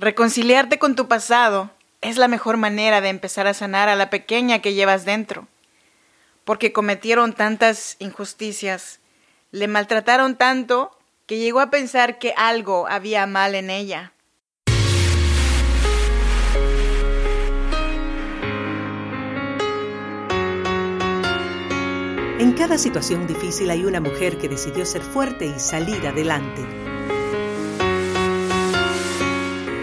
Reconciliarte con tu pasado es la mejor manera de empezar a sanar a la pequeña que llevas dentro, porque cometieron tantas injusticias, le maltrataron tanto que llegó a pensar que algo había mal en ella. En cada situación difícil hay una mujer que decidió ser fuerte y salir adelante.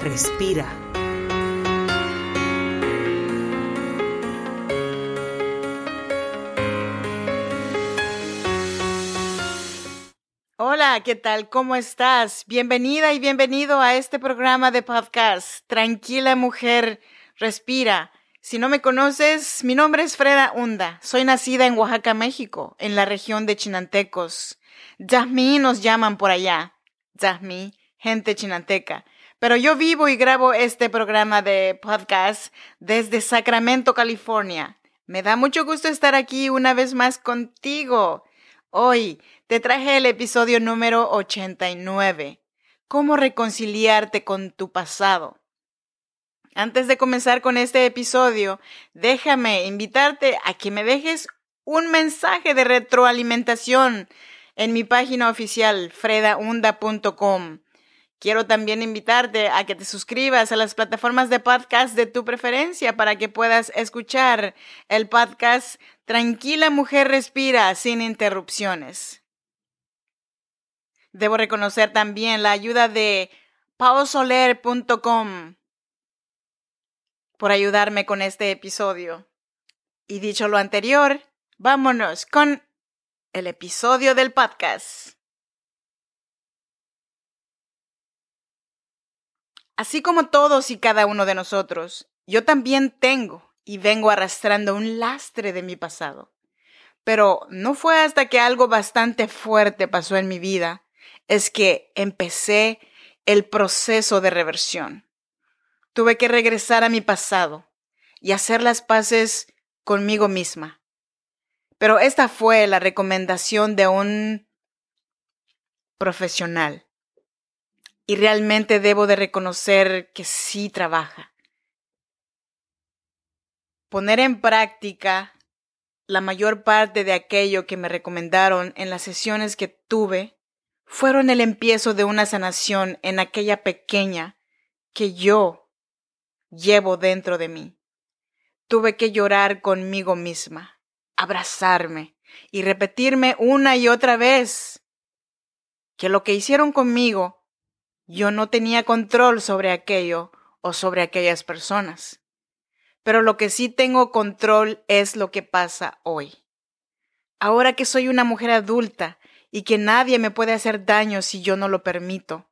respira. Hola, ¿qué tal? ¿Cómo estás? Bienvenida y bienvenido a este programa de podcast. Tranquila mujer, respira. Si no me conoces, mi nombre es Freda Hunda. Soy nacida en Oaxaca, México, en la región de Chinantecos. Yasmí nos llaman por allá. Yasmí, gente chinanteca. Pero yo vivo y grabo este programa de podcast desde Sacramento, California. Me da mucho gusto estar aquí una vez más contigo. Hoy te traje el episodio número 89. ¿Cómo reconciliarte con tu pasado? Antes de comenzar con este episodio, déjame invitarte a que me dejes un mensaje de retroalimentación en mi página oficial fredaunda.com. Quiero también invitarte a que te suscribas a las plataformas de podcast de tu preferencia para que puedas escuchar el podcast Tranquila Mujer Respira sin interrupciones. Debo reconocer también la ayuda de pausoler.com por ayudarme con este episodio. Y dicho lo anterior, vámonos con el episodio del podcast. Así como todos y cada uno de nosotros, yo también tengo y vengo arrastrando un lastre de mi pasado. Pero no fue hasta que algo bastante fuerte pasó en mi vida, es que empecé el proceso de reversión. Tuve que regresar a mi pasado y hacer las paces conmigo misma. Pero esta fue la recomendación de un profesional. Y realmente debo de reconocer que sí trabaja. Poner en práctica la mayor parte de aquello que me recomendaron en las sesiones que tuve fueron el empiezo de una sanación en aquella pequeña que yo llevo dentro de mí. Tuve que llorar conmigo misma, abrazarme y repetirme una y otra vez que lo que hicieron conmigo, yo no tenía control sobre aquello o sobre aquellas personas. Pero lo que sí tengo control es lo que pasa hoy. Ahora que soy una mujer adulta y que nadie me puede hacer daño si yo no lo permito.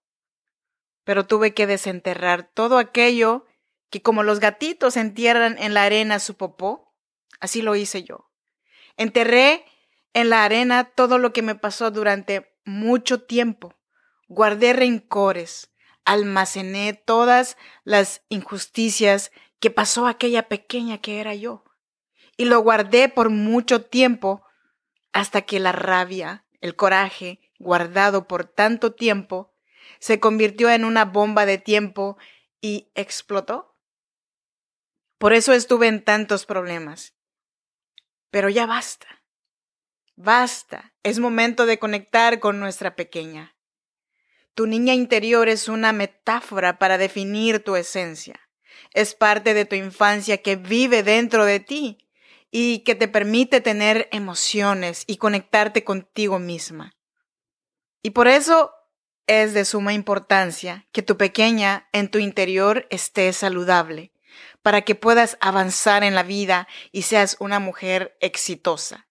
Pero tuve que desenterrar todo aquello que como los gatitos entierran en la arena su popó, así lo hice yo. Enterré en la arena todo lo que me pasó durante mucho tiempo. Guardé rencores, almacené todas las injusticias que pasó aquella pequeña que era yo. Y lo guardé por mucho tiempo hasta que la rabia, el coraje, guardado por tanto tiempo, se convirtió en una bomba de tiempo y explotó. Por eso estuve en tantos problemas. Pero ya basta. Basta. Es momento de conectar con nuestra pequeña. Tu niña interior es una metáfora para definir tu esencia. Es parte de tu infancia que vive dentro de ti y que te permite tener emociones y conectarte contigo misma. Y por eso es de suma importancia que tu pequeña en tu interior esté saludable para que puedas avanzar en la vida y seas una mujer exitosa.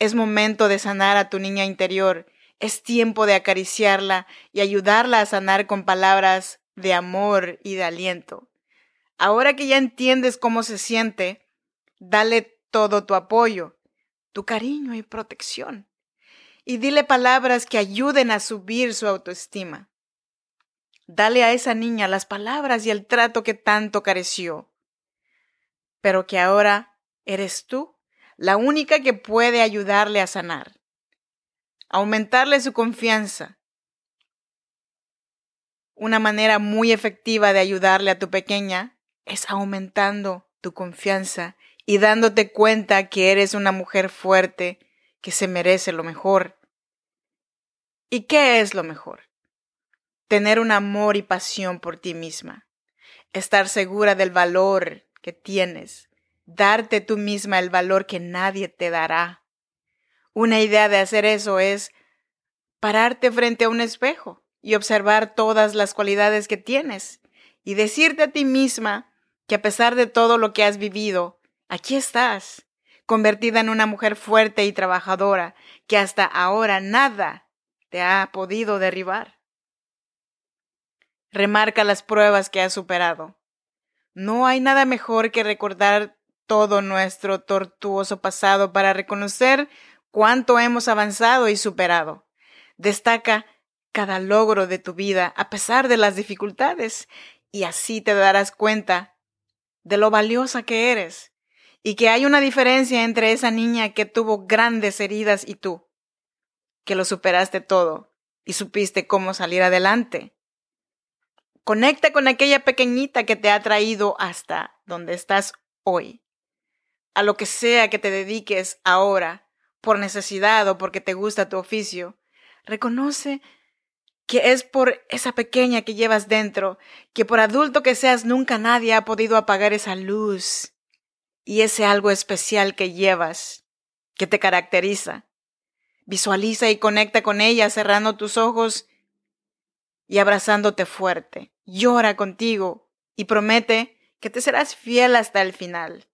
Es momento de sanar a tu niña interior. Es tiempo de acariciarla y ayudarla a sanar con palabras de amor y de aliento. Ahora que ya entiendes cómo se siente, dale todo tu apoyo, tu cariño y protección. Y dile palabras que ayuden a subir su autoestima. Dale a esa niña las palabras y el trato que tanto careció. Pero que ahora eres tú la única que puede ayudarle a sanar. Aumentarle su confianza. Una manera muy efectiva de ayudarle a tu pequeña es aumentando tu confianza y dándote cuenta que eres una mujer fuerte que se merece lo mejor. ¿Y qué es lo mejor? Tener un amor y pasión por ti misma, estar segura del valor que tienes, darte tú misma el valor que nadie te dará. Una idea de hacer eso es pararte frente a un espejo y observar todas las cualidades que tienes y decirte a ti misma que a pesar de todo lo que has vivido, aquí estás, convertida en una mujer fuerte y trabajadora, que hasta ahora nada te ha podido derribar. Remarca las pruebas que has superado. No hay nada mejor que recordar todo nuestro tortuoso pasado para reconocer cuánto hemos avanzado y superado. Destaca cada logro de tu vida a pesar de las dificultades y así te darás cuenta de lo valiosa que eres y que hay una diferencia entre esa niña que tuvo grandes heridas y tú, que lo superaste todo y supiste cómo salir adelante. Conecta con aquella pequeñita que te ha traído hasta donde estás hoy. A lo que sea que te dediques ahora, por necesidad o porque te gusta tu oficio, reconoce que es por esa pequeña que llevas dentro, que por adulto que seas nunca nadie ha podido apagar esa luz y ese algo especial que llevas, que te caracteriza. Visualiza y conecta con ella cerrando tus ojos y abrazándote fuerte. Llora contigo y promete que te serás fiel hasta el final.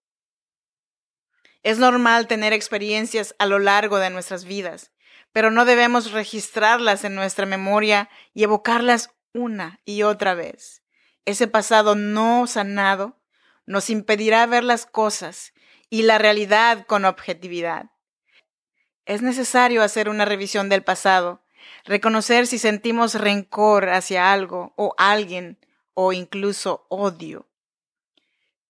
Es normal tener experiencias a lo largo de nuestras vidas, pero no debemos registrarlas en nuestra memoria y evocarlas una y otra vez. Ese pasado no sanado nos impedirá ver las cosas y la realidad con objetividad. Es necesario hacer una revisión del pasado, reconocer si sentimos rencor hacia algo o alguien o incluso odio.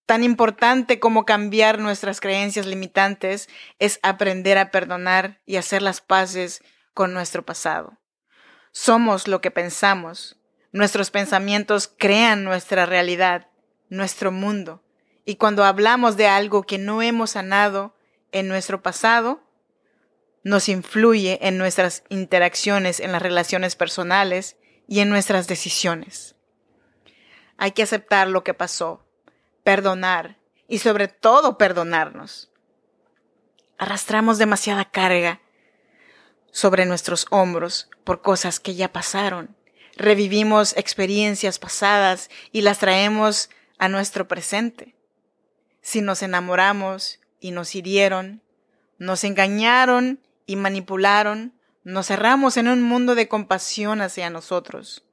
Tan importante como cambiar nuestras creencias limitantes es aprender a perdonar y hacer las paces con nuestro pasado. Somos lo que pensamos. Nuestros pensamientos crean nuestra realidad, nuestro mundo. Y cuando hablamos de algo que no hemos sanado en nuestro pasado, nos influye en nuestras interacciones, en las relaciones personales y en nuestras decisiones. Hay que aceptar lo que pasó, perdonar y sobre todo perdonarnos. Arrastramos demasiada carga sobre nuestros hombros por cosas que ya pasaron. Revivimos experiencias pasadas y las traemos a nuestro presente. Si nos enamoramos y nos hirieron, nos engañaron y manipularon, nos cerramos en un mundo de compasión hacia nosotros.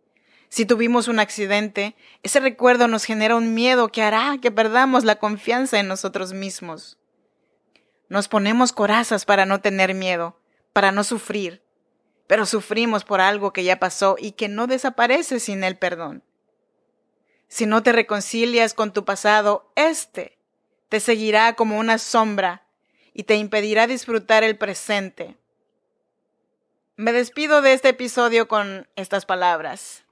Si tuvimos un accidente, ese recuerdo nos genera un miedo que hará que perdamos la confianza en nosotros mismos. Nos ponemos corazas para no tener miedo, para no sufrir, pero sufrimos por algo que ya pasó y que no desaparece sin el perdón. Si no te reconcilias con tu pasado, éste te seguirá como una sombra y te impedirá disfrutar el presente. Me despido de este episodio con estas palabras.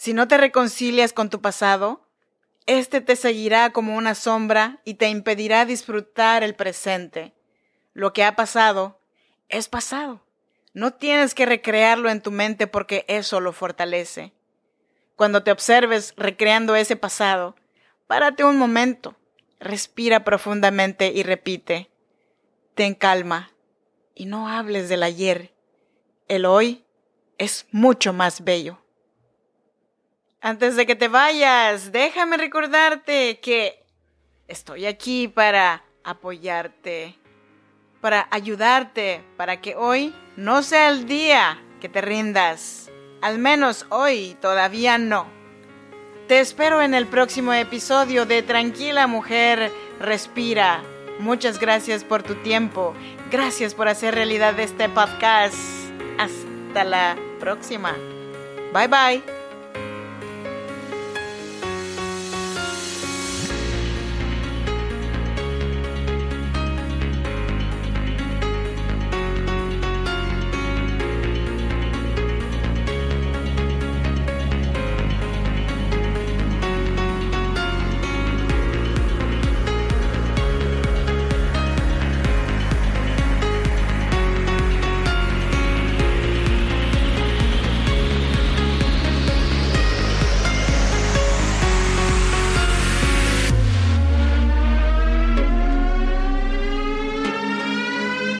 Si no te reconcilias con tu pasado, éste te seguirá como una sombra y te impedirá disfrutar el presente. Lo que ha pasado es pasado. No tienes que recrearlo en tu mente porque eso lo fortalece. Cuando te observes recreando ese pasado, párate un momento, respira profundamente y repite, ten calma y no hables del ayer. El hoy es mucho más bello. Antes de que te vayas, déjame recordarte que estoy aquí para apoyarte, para ayudarte, para que hoy no sea el día que te rindas. Al menos hoy todavía no. Te espero en el próximo episodio de Tranquila Mujer, Respira. Muchas gracias por tu tiempo. Gracias por hacer realidad este podcast. Hasta la próxima. Bye bye.